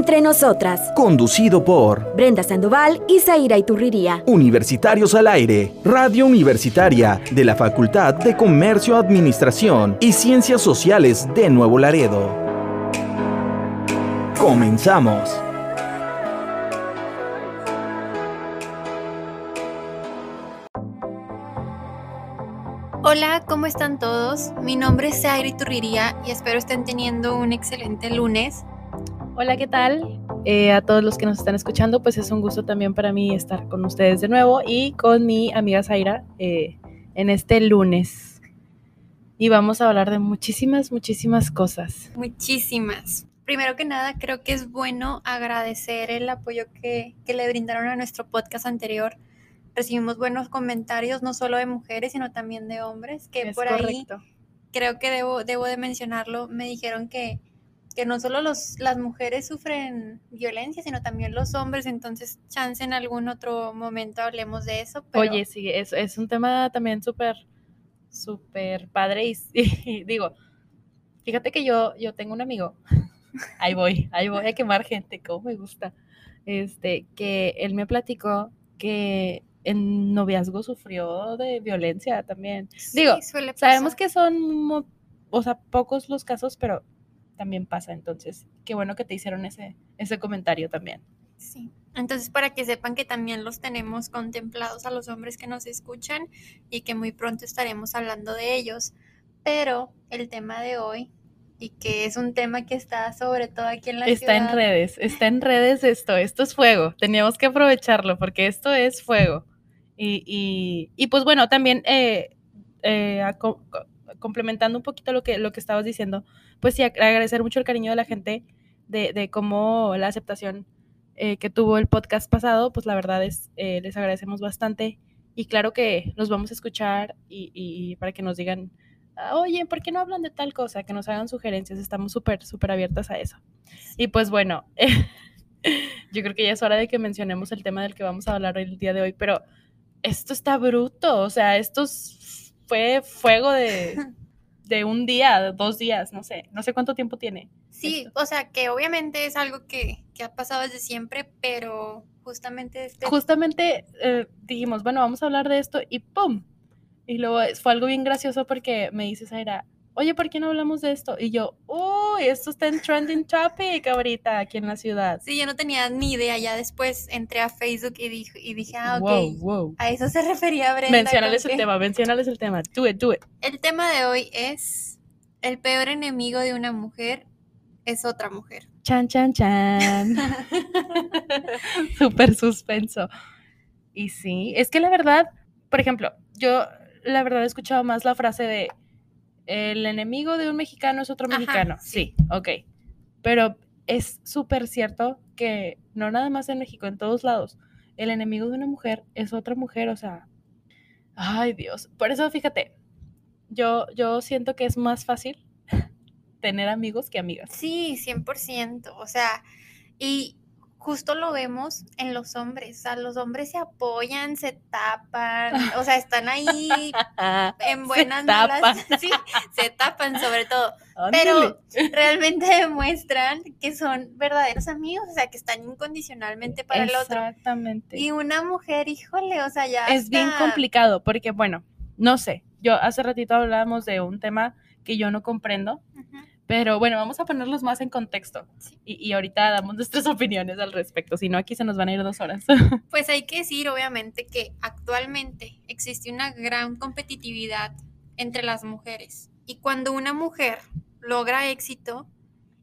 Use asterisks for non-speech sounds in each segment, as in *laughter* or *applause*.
Entre nosotras. Conducido por Brenda Sandoval y Zaira Iturriría. Universitarios al Aire, Radio Universitaria de la Facultad de Comercio, Administración y Ciencias Sociales de Nuevo Laredo. Comenzamos. Hola, ¿cómo están todos? Mi nombre es Zaira Iturriría y espero estén teniendo un excelente lunes. Hola, ¿qué tal? Eh, a todos los que nos están escuchando, pues es un gusto también para mí estar con ustedes de nuevo y con mi amiga Zaira eh, en este lunes. Y vamos a hablar de muchísimas, muchísimas cosas. Muchísimas. Primero que nada, creo que es bueno agradecer el apoyo que, que le brindaron a nuestro podcast anterior. Recibimos buenos comentarios, no solo de mujeres, sino también de hombres, que Es por ahí correcto. creo que debo, debo de mencionarlo. Me dijeron que, que no solo los, las mujeres sufren violencia, sino también los hombres. Entonces, chance en algún otro momento hablemos de eso. Pero Oye, sí, es, es un tema también súper, súper padre y, y *laughs* digo, fíjate que yo, yo tengo un amigo, *laughs* ahí voy, ahí voy a quemar gente, como me gusta, este, que él me platicó que en noviazgo sufrió de violencia también. sí, digo, Sabemos que son, o sea, pocos los casos, pero también pasa, entonces, qué bueno que te hicieron ese, ese comentario también. Sí. Entonces, para que sepan que también los tenemos contemplados a los hombres que nos escuchan y que muy pronto estaremos hablando de ellos. Pero el tema de hoy, y que es un tema que está sobre todo aquí en la Está en ciudad, redes, está en redes esto, esto es fuego, teníamos que aprovecharlo porque esto es fuego. Y, y, y pues bueno, también eh, eh, complementando un poquito lo que, lo que estabas diciendo, pues sí, ag- agradecer mucho el cariño de la gente, de, de cómo la aceptación eh, que tuvo el podcast pasado, pues la verdad es, eh, les agradecemos bastante. Y claro que los vamos a escuchar y, y para que nos digan, "Ah, oye, ¿por qué no hablan de tal cosa? Que nos hagan sugerencias, estamos súper, súper abiertas a eso. Y pues bueno, *laughs* yo creo que ya es hora de que mencionemos el tema del que vamos a hablar el día de hoy, pero esto está bruto, o sea, esto s- fue fuego de, de un día, de dos días, no sé, no sé cuánto tiempo tiene. Sí, esto. o sea, que obviamente es algo que, que ha pasado desde siempre, pero justamente este... Justamente eh, dijimos, bueno, vamos a hablar de esto y ¡pum! Y luego fue algo bien gracioso porque me dice Zaira, oye, ¿por qué no hablamos de esto? Y yo, uy, esto está en trending topic ahorita aquí en la ciudad. Sí, yo no tenía ni idea, ya después entré a Facebook y dije, y dije ah, ok, Wow, wow. a eso se refería Brenda. Mencionales el tema, mencionales el tema. Do it, do it. El tema de hoy es el peor enemigo de una mujer es otra mujer. Chan, chan, chan. *laughs* Súper suspenso. Y sí, es que la verdad, por ejemplo, yo la verdad he escuchado más la frase de el enemigo de un mexicano es otro Ajá, mexicano. sí. Sí, ok. Pero es súper cierto que no nada más en México, en todos lados, el enemigo de una mujer es otra mujer, o sea, ay Dios. Por eso fíjate, yo, yo siento que es más fácil *laughs* tener amigos que amigas. Sí, 100%. O sea, y justo lo vemos en los hombres. O sea, los hombres se apoyan, se tapan, *laughs* o sea, están ahí en buenas, malas. tapan. *laughs* Sí, se tapan sobre todo. Ándale. Pero realmente demuestran que son verdaderos amigos, o sea, que están incondicionalmente para el otro. Exactamente. Y una mujer, híjole, o sea, ya es bien complicado porque, bueno, no sé, yo hace ratito hablábamos de un tema que yo no comprendo. Pero bueno, vamos a ponerlos más en contexto Sí. y, y ahorita damos *laughs* nuestras opiniones al respecto, si no aquí se nos van a ir dos horas. *laughs* Pues hay que decir, obviamente, que actualmente existe una gran competitividad entre las mujeres. Y cuando una mujer logra éxito,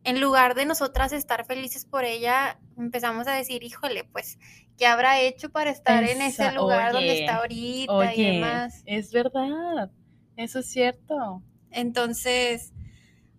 en lugar de nosotras estar felices por ella, empezamos a decir, híjole, pues, ¿qué habrá hecho para estar en ese lugar donde está ahorita y Oye, demás? es verdad, eso es cierto. Entonces,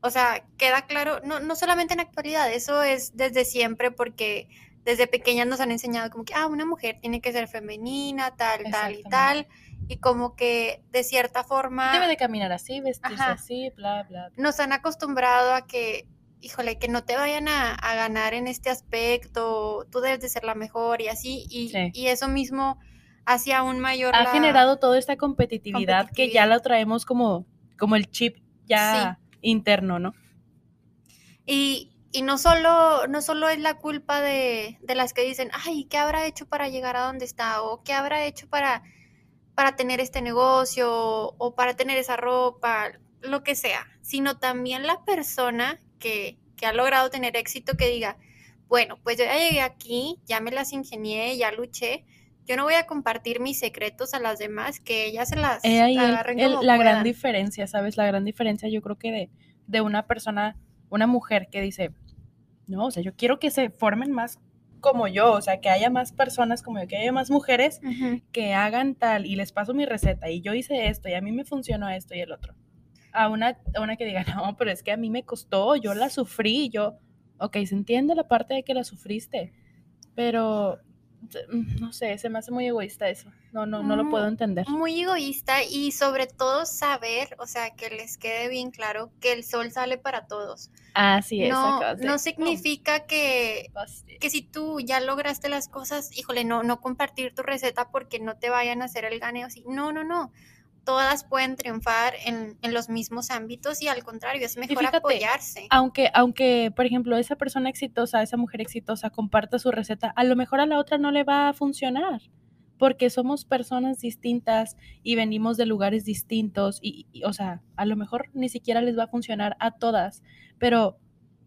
o sea, queda claro, no, no solamente en la actualidad, eso es desde siempre porque desde pequeñas nos han enseñado como que, ah, una mujer tiene que ser femenina, tal, tal y tal, y como que de cierta forma Debe de caminar así, vestirse Ajá. así, bla, bla. bla. nos han acostumbrado a que, híjole, que no te vayan a, a ganar en este aspecto, tú debes de ser la mejor y así, y, Sí. y eso mismo hacia un mayor... Ha la- generado toda esta competitividad, que ya la traemos como, como el chip ya interno, ¿no? Y Y no solo, no solo es la culpa de, de, las que dicen, ay, ¿qué habrá hecho para llegar a donde está? O ¿qué habrá hecho para, para tener este negocio? O para tener esa ropa, lo que sea. Sino también la persona que, que ha logrado tener éxito que diga, bueno, pues yo ya llegué aquí, ya me las ingenié, ya luché. Yo no voy a compartir mis secretos a las demás, que ellas se las agarren La gran diferencia, ¿sabes? La gran diferencia yo creo que de, de una persona una mujer que dice, no, o sea, yo quiero que se formen más como yo, o sea, que haya más personas como yo, que haya más mujeres que hagan tal y les paso mi receta y yo hice esto y a mí me funcionó esto y el otro. A una, a una que diga, no, pero es que a mí me costó, yo la sufrí, yo, ok, se entiende la parte de que la sufriste, pero no sé, se me hace muy egoísta eso. No, no, no lo puedo mm, entender. Muy egoísta y sobre todo saber, o sea, que les quede bien claro que el sol sale para todos. Así es. No, no significa que, que si tú ya lograste las cosas, híjole, no, no compartir tu receta porque no te vayan a hacer el ganeo. No, no, no todas pueden triunfar en, los mismos ámbitos y al contrario, es mejor apoyarse. Aunque, aunque, por ejemplo, esa persona exitosa, esa mujer exitosa comparta su receta, a lo mejor a la otra no le va a funcionar porque somos personas distintas y venimos de lugares distintos y, o sea, a lo mejor ni siquiera les va a funcionar a todas, pero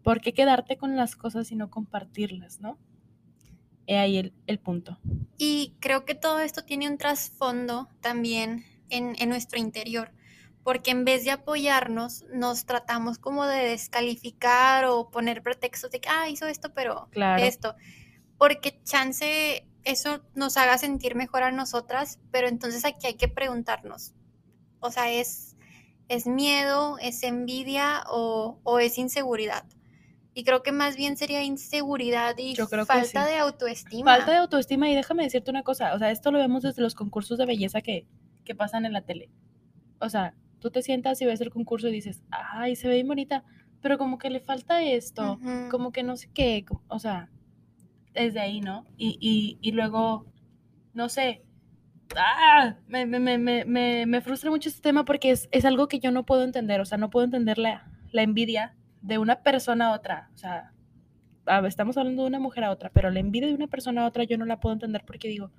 ¿por qué quedarte con las cosas y no compartirlas, no? He ahí el, el punto. Y creo que todo esto tiene un trasfondo también en, nuestro interior, porque en vez de apoyarnos, nos tratamos como de descalificar o poner pretextos de que, ah, hizo esto, pero esto, porque chance eso nos haga sentir mejor a nosotras, pero entonces aquí hay que preguntarnos, o sea, ¿es, es miedo, es envidia o, o es inseguridad? Y creo que más bien sería inseguridad y falta de autoestima. Falta de autoestima y déjame decirte una cosa, o sea, esto lo vemos desde los concursos de belleza que, que pasan en la tele. O sea, tú te sientas y ves el concurso y dices, ay, se ve bien bonita, pero como que le falta esto, como que no sé qué, o sea, desde ahí, ¿no? Y, y, y luego, no sé, ah, me, me, me, me, me frustra mucho este tema porque es, es, algo que yo no puedo entender, o sea, no puedo entender la, la envidia de una persona a otra, o sea, estamos hablando de una mujer a otra, pero la envidia de una persona a otra yo no la puedo entender porque digo,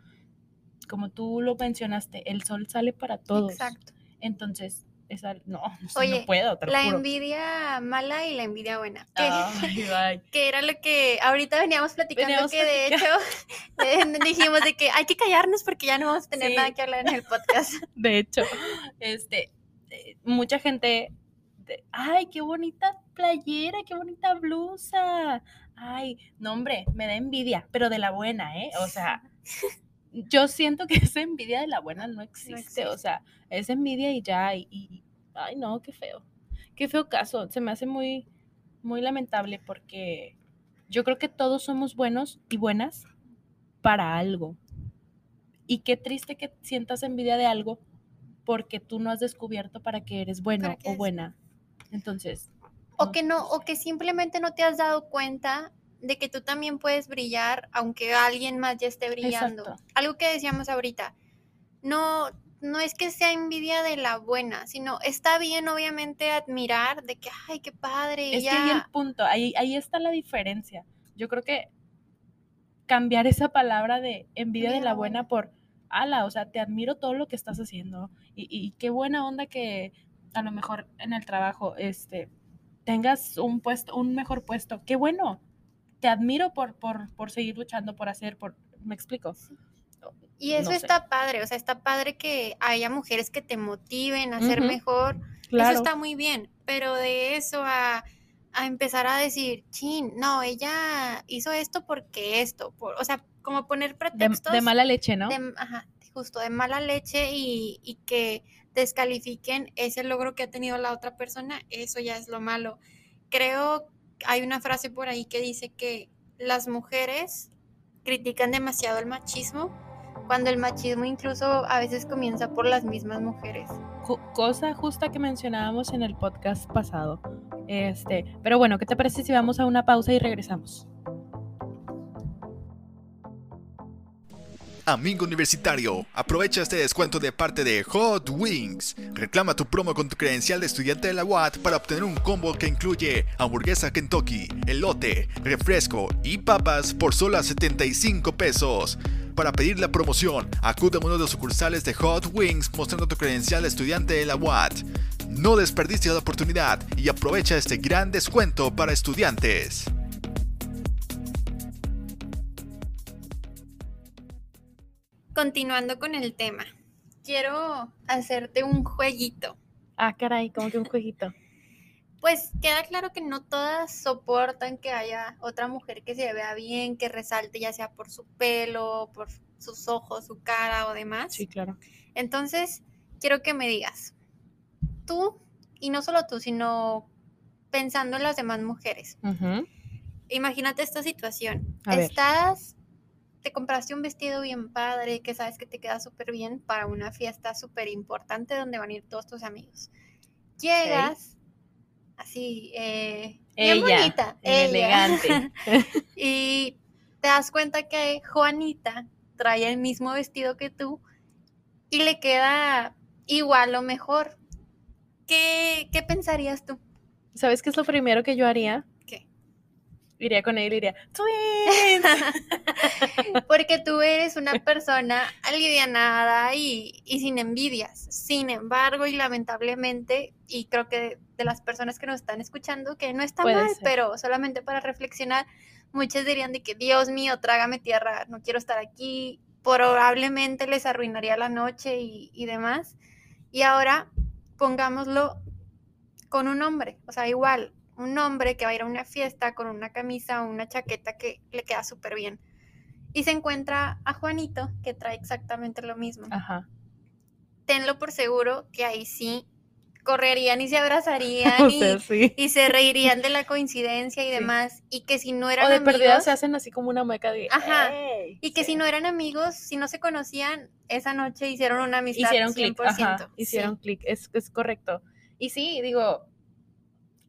como tú lo mencionaste, el sol sale para todos. Exacto. Entonces, esa, no, *laughs* no puedo. la envidia mala y la envidia buena. Que, *laughs* era lo que ahorita veníamos platicando, que de hecho *laughs* dijimos de que hay que callarnos porque ya no vamos a tener nada que hablar en el podcast. De hecho, este, eh, mucha gente, ay, qué bonita playera, qué bonita blusa. Ay, no, hombre, me da envidia, pero de la buena, ¿eh? O sea, yo siento que *laughs* esa envidia de la buena no existe, o sea, es envidia y ya, y, ay no, qué feo, qué feo caso, se me hace muy, muy lamentable porque yo creo que todos somos buenos y buenas para algo. Y qué triste que sientas envidia de algo porque tú no has descubierto para qué eres bueno o buena. Entonces. O que no, o que simplemente no te has dado cuenta de que tú también puedes brillar aunque alguien más ya esté brillando. Algo que decíamos ahorita, no, no es que sea envidia de la buena, sino está bien obviamente admirar de que, ay, qué padre. Es que ahí el punto, ahí, ahí está la diferencia. Yo creo que cambiar esa palabra de envidia de la buena por, ala, o sea, te admiro todo lo que estás haciendo y, y qué buena onda que a lo mejor en el trabajo, este, tengas un puesto, un mejor puesto, qué bueno, te admiro por, por, seguir luchando, por hacer, por, ¿me explico? Y eso está padre, o sea, está padre que haya mujeres que te motiven a ser mejor. Eso está muy bien, pero de eso a, empezar a decir, chin, no, ella hizo esto porque esto, por, o sea, como poner pretextos. De, mala leche, ¿no? ajá, justo, de mala leche y, y que descalifiquen ese logro que ha tenido la otra persona, eso ya es lo malo. Creo hay una frase por ahí que dice que las mujeres critican demasiado el machismo, cuando el machismo incluso a veces comienza por las mismas mujeres. Cosa justa que mencionábamos en el podcast pasado. Este, pero bueno, ¿qué te parece si vamos a una pausa y regresamos? Amigo universitario, aprovecha este descuento de parte de Hot Wings. Reclama tu promo con tu credencial de estudiante de la UAT para obtener un combo que incluye hamburguesa Kentucky, elote, refresco y papas por solo 75 pesos. Para pedir la promoción, acude a uno de los sucursales de Hot Wings mostrando tu credencial de estudiante de la UAT. No desperdicies la oportunidad y aprovecha este gran descuento para estudiantes. Continuando con el tema, quiero hacerte un jueguito. Ah, caray, como que un jueguito. Pues queda claro que no todas soportan que haya otra mujer que se vea bien, que resalte ya sea por su pelo, por sus ojos, su cara o demás. Sí, claro. Entonces, quiero que me digas, tú, y no solo tú, sino pensando en las demás mujeres, imagínate esta situación. A. Estás, te compraste un vestido bien padre, que sabes que te queda súper bien para una fiesta súper importante donde van a ir todos tus amigos. Llegas, así, eh, bien Ella, bonita, ella, elegante. *laughs* y te das cuenta que Juanita trae el mismo vestido que tú y le queda igual o mejor. ¿Qué, qué pensarías tú? ¿Sabes qué es lo primero que yo haría? Iría con él y diría, ¡Twins! *laughs* Porque tú eres una persona alivianada y, y sin envidias. Sin embargo, y lamentablemente, y creo que de las personas que nos están escuchando, que no está Puede mal, ser. pero solamente para reflexionar, muchos dirían de que, Dios mío, trágame tierra, no quiero estar aquí. Probablemente les arruinaría la noche y, y demás. Y ahora, pongámoslo con un hombre, o sea, igual, un hombre que va a ir a una fiesta con una camisa o una chaqueta que le queda súper bien. Y se encuentra a Juanito, que trae exactamente lo mismo. Ajá. Tenlo por seguro que ahí sí correrían y se abrazarían *laughs* O y, sea, sí. y se reirían de la coincidencia y Sí. demás. Y que si no eran O de amigos, perdida se hacen así como una mueca de. Ajá. Y que sí. si no eran amigos, si no se conocían, esa noche hicieron una amistad hicieron clic, 100%. ajá, hicieron clic, es, es correcto. Y sí, digo,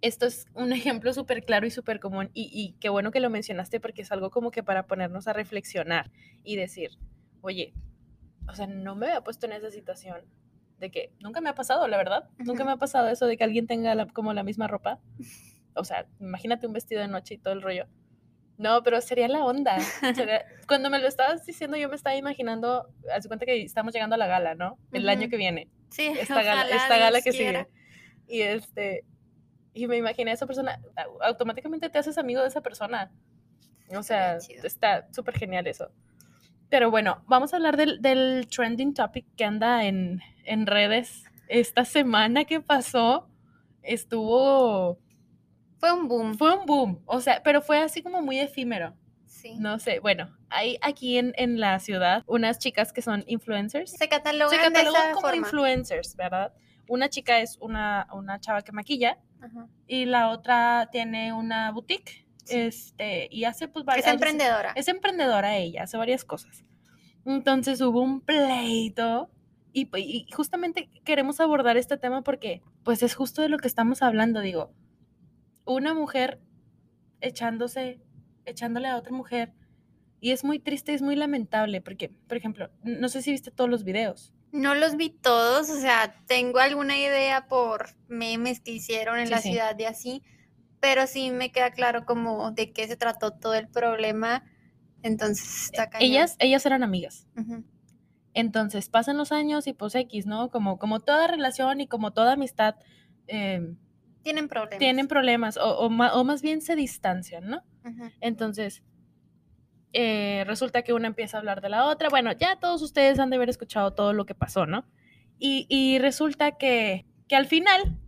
esto es un ejemplo súper claro y súper común y, y qué bueno que lo mencionaste porque es algo como que para ponernos a reflexionar y decir, oye, o sea, no me había puesto en esa situación de que nunca me ha pasado, la verdad, nunca me ha pasado eso de que alguien tenga la- como la misma ropa. O sea, imagínate un vestido de noche y todo el rollo. No, pero sería la onda. sería- *laughs* Cuando me lo estabas diciendo, yo me estaba imaginando, haz cuenta que estamos llegando a la gala, ¿no? El año que viene Sí, esta gala, esta gala Dios que quiera. sigue. Y este, y me imaginé a esa persona, au- automáticamente te haces amigo de esa persona. O sea, está súper genial eso. Pero bueno, vamos a hablar del, del trending topic que anda en, en redes. Esta semana que pasó estuvo, Fue un boom. fue un boom, o sea, pero fue así como muy efímero. Sí. No sé, bueno, hay aquí en, en la ciudad unas chicas que son influencers Se catalogan, se de catalogan esa como forma. influencers, ¿verdad? Una chica es una, una chava que maquilla Ajá. y la otra tiene una boutique Sí. este, y hace pues Es varias... emprendedora. Es emprendedora ella, hace varias cosas. Entonces hubo un pleito y, pu- y justamente queremos abordar este tema porque pues es justo de lo que estamos hablando, digo. Una mujer echándose, echándole a otra mujer y es muy triste, es muy lamentable porque, por ejemplo, no sé si viste todos los videos. No los vi todos, o sea, tengo alguna idea por memes que hicieron en Sí, la sí. ciudad y así, pero sí me queda claro como de qué se trató todo el problema. Entonces, está cañón. Ellas, ellas eran amigas. Entonces pasan los años y pues X, ¿no? Como, como toda relación y como toda amistad eh, tienen problemas. tienen problemas o, o o más bien se distancian, ¿no? Entonces eh, resulta que una empieza a hablar de la otra. Bueno, ya todos ustedes han de haber escuchado todo lo que pasó, ¿no? Y, y resulta que, que al final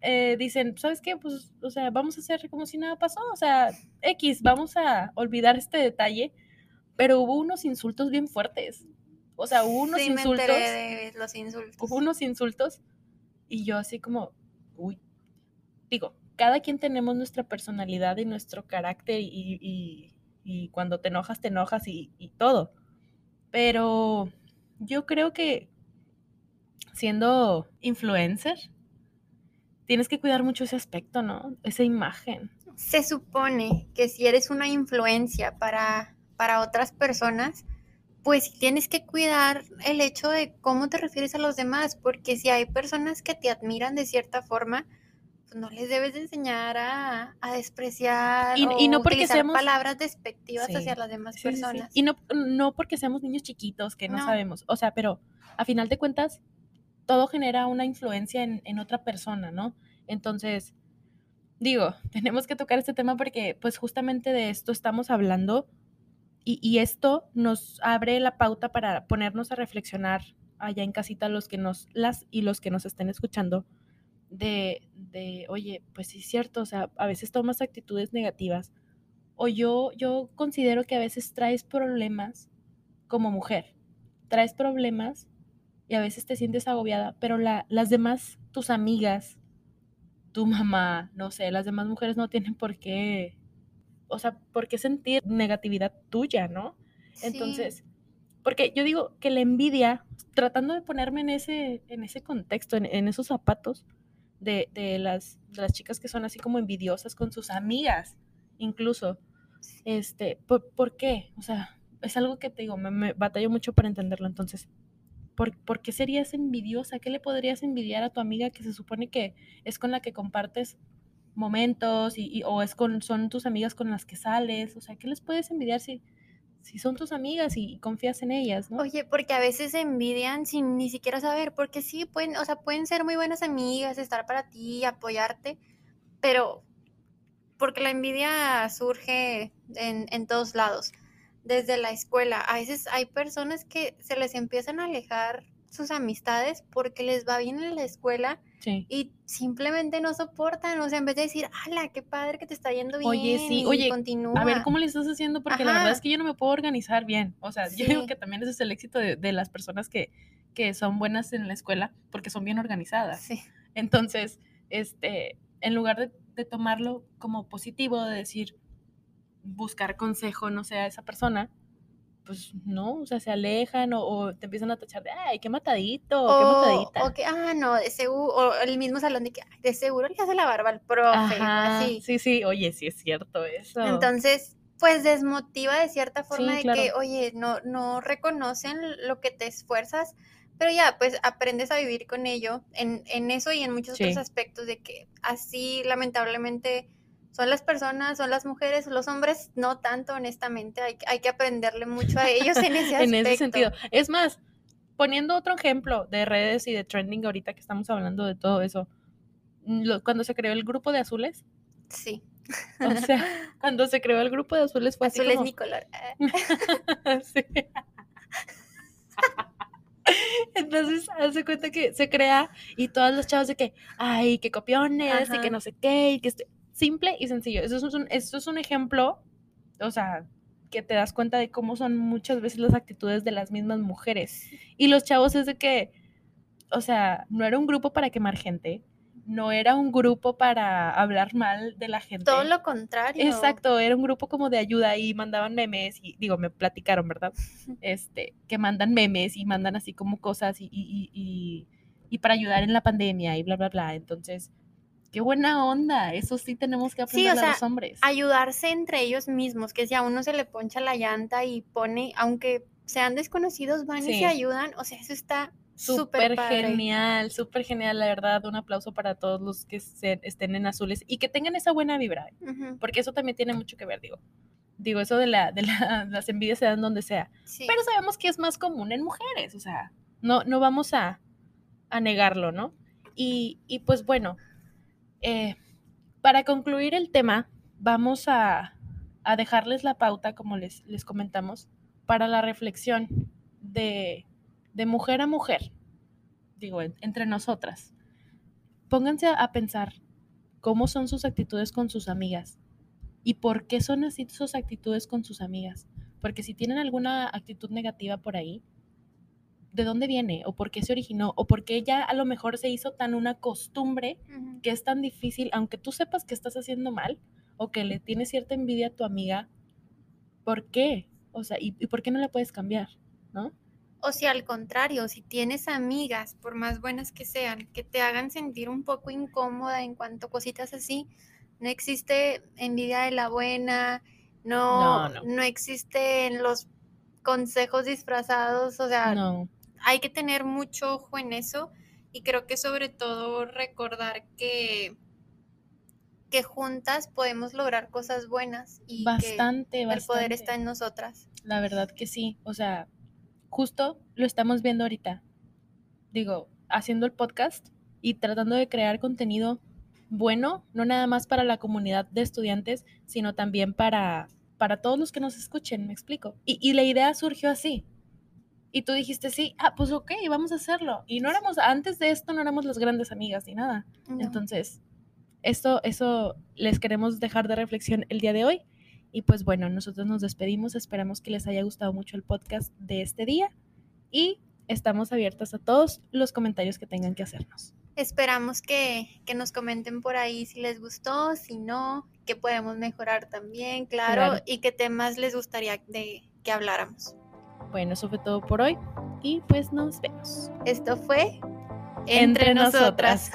eh, dicen, ¿sabes qué? Pues, o sea, vamos a hacer como si nada pasó. O sea, X, vamos a olvidar este detalle. Pero hubo unos insultos bien fuertes. O sea, hubo unos Sí, me insultos enteré de los insultos. hubo unos insultos y yo así como, uy, digo, cada quien tenemos nuestra personalidad y nuestro carácter y, y- y cuando te enojas, te enojas y, todo. Pero yo creo que siendo influencer, tienes que cuidar mucho ese aspecto, ¿no? Esa imagen. Se supone que si eres una influencia para, para otras personas, pues tienes que cuidar el hecho de cómo te refieres a los demás, porque si hay personas que te admiran de cierta forma, no les debes de enseñar a, a despreciar Y- o y no porque utilizar seamos- palabras despectivas Sí. hacia las demás Sí, sí, sí. personas. Y no, no porque seamos niños chiquitos que no, No. sabemos, o sea, pero a final de cuentas, todo genera una influencia en, en otra persona, ¿no? Entonces, digo, *laughs* tenemos que tocar este tema porque pues justamente de esto estamos hablando y, y esto nos abre la pauta para ponernos a reflexionar allá en casita los que nos, las y los que nos estén escuchando, de, de, oye, pues sí es cierto, o sea, a veces tomas actitudes negativas o yo, yo considero que a veces traes problemas como mujer, traes problemas y a veces te sientes agobiada, pero la, las demás, tus amigas, tu mamá, no sé, las demás mujeres no tienen por qué, o sea, por qué sentir negatividad tuya, ¿no? Sí. Entonces, porque yo digo que la envidia, tratando de ponerme en ese, en ese contexto, en, en esos zapatos de, de las, de las chicas que son así como envidiosas con sus amigas, incluso, este, ¿por, por qué? O sea, es algo que te digo, me, me batallo mucho para entenderlo, entonces, ¿por, ¿por qué serías envidiosa? ¿Qué le podrías envidiar a tu amiga que se supone que es con la que compartes momentos y, y- o es con, son tus amigas con las que sales? O sea, ¿qué les puedes envidiar si, si son tus amigas y, confías en ellas, ¿no? Oye, porque a veces se envidian sin ni siquiera saber, porque sí, pueden, o sea, pueden ser muy buenas amigas, estar para ti, apoyarte, pero porque la envidia surge en, en todos lados, desde la escuela. A veces hay personas que se les empiezan a alejar sus amistades porque les va bien en la escuela Sí. y simplemente no soportan, o sea, en vez de decir, ¡hala, qué padre que te está yendo bien! Oye, sí, oye, continúa. A ver, ¿cómo le estás haciendo? Porque la verdad es que yo no me puedo organizar bien. O sea, yo digo que también ese es el éxito de, de las personas que, que son buenas en la escuela porque son bien organizadas. Sí. Entonces, este, en lugar de, de tomarlo como positivo, de decir, buscar consejo, no sé, a esa persona, pues no, o sea, se alejan o, o te empiezan a tachar de, ay, qué matadito, qué matadita. o que, ah, no, de seguro, o el mismo salón de que, "Ay, de seguro le hace la barba al profe, Ajá, así. sí, sí, oye, sí es cierto eso. Entonces, pues desmotiva de cierta forma Sí, de claro. que, oye, no, no reconocen lo que te esfuerzas, pero ya, pues aprendes a vivir con ello, en, en eso y en muchos Sí. otros aspectos, de que así lamentablemente son las personas, son las mujeres, los hombres no tanto, honestamente, hay, hay que aprenderle mucho a ellos en ese aspecto. *laughs* en ese sentido. Es más, poniendo otro ejemplo de redes y de trending ahorita que estamos hablando de todo eso, mm, cuando se creó el grupo de azules, Sí, o sea, *laughs* cuando se creó el grupo de azules fue así azul es como- mi color. *laughs* Sí. Entonces, hace cuenta que se crea y todas las chavas de que, ay, que copiones y que no sé qué, y que este- simple y sencillo. Eso es un, eso es un ejemplo, o sea, que te das cuenta de cómo son muchas veces las actitudes de las mismas mujeres. Y los chavos es de que, o sea, no era un grupo para quemar gente, no era un grupo para hablar mal de la gente. Todo lo contrario. Exacto, era un grupo como de ayuda y mandaban memes y digo, me platicaron, ¿verdad? Este, que mandan memes y mandan así como cosas y, y, y, y- y para ayudar en la pandemia y bla, bla, bla. Entonces, qué buena onda. Eso sí tenemos que Sí, aprender o a sea, los hombres. ayudarse entre ellos mismos, que si a uno se le poncha la llanta y pone, aunque sean desconocidos, van y Sí. se ayudan, o sea, eso está súper genial, súper genial, la verdad. Un aplauso para todos los que se- estén en azules y que tengan esa buena vibra, ¿eh? Porque eso también tiene mucho que ver, digo. Digo, eso de, la, de la- *laughs* las envidias se dan donde sea. sí. pero sabemos que es más común en mujeres, o sea, no, no vamos a, a negarlo, ¿no? Y, y pues bueno, eh, para concluir el tema, vamos a, dejarles la pauta, como les, comentamos, para la reflexión de, mujer a mujer, digo, en- entre nosotras. Pónganse a, a pensar cómo son sus actitudes con sus amigas y por qué son así sus actitudes con sus amigas. Porque si tienen alguna actitud negativa por ahí, ¿de dónde viene? ¿O por qué se originó? ¿O por qué ya a lo mejor se hizo tan una costumbre que es tan difícil, aunque tú sepas que estás haciendo mal o que le tienes cierta envidia a tu amiga? ¿Por qué? O sea, ¿y, y por qué no la puedes cambiar? ¿No? O si al contrario, si tienes amigas, por más buenas que sean, que te hagan sentir un poco incómoda en cuanto a cositas así, no existe envidia de la buena, no, No, no. no existen los consejos disfrazados, o sea, No, hay que tener mucho ojo en eso y creo que sobre todo recordar que que juntas podemos lograr cosas buenas y bastante, que el poder está en nosotras. La verdad que sí. O sea, justo lo estamos viendo ahorita. Digo, haciendo el podcast y tratando de crear contenido bueno, no nada más para la comunidad de estudiantes, sino también para, para todos los que nos escuchen, me explico. Y, y la idea surgió así. Y tú dijiste, sí, ah, pues ok, vamos a hacerlo. Y no éramos, antes de esto no éramos las grandes amigas ni nada. No. Entonces, esto, eso les queremos dejar de reflexión el día de hoy. Y pues bueno, nosotros nos despedimos. Esperamos que les haya gustado mucho el podcast de este día. Y estamos abiertas a todos los comentarios que tengan que hacernos. Esperamos que, que nos comenten por ahí si les gustó, si no, que podemos mejorar también, claro, Claro. y qué temas les gustaría de que habláramos. Bueno, eso fue todo por hoy. Y pues nos vemos. Esto fue Entre nosotras.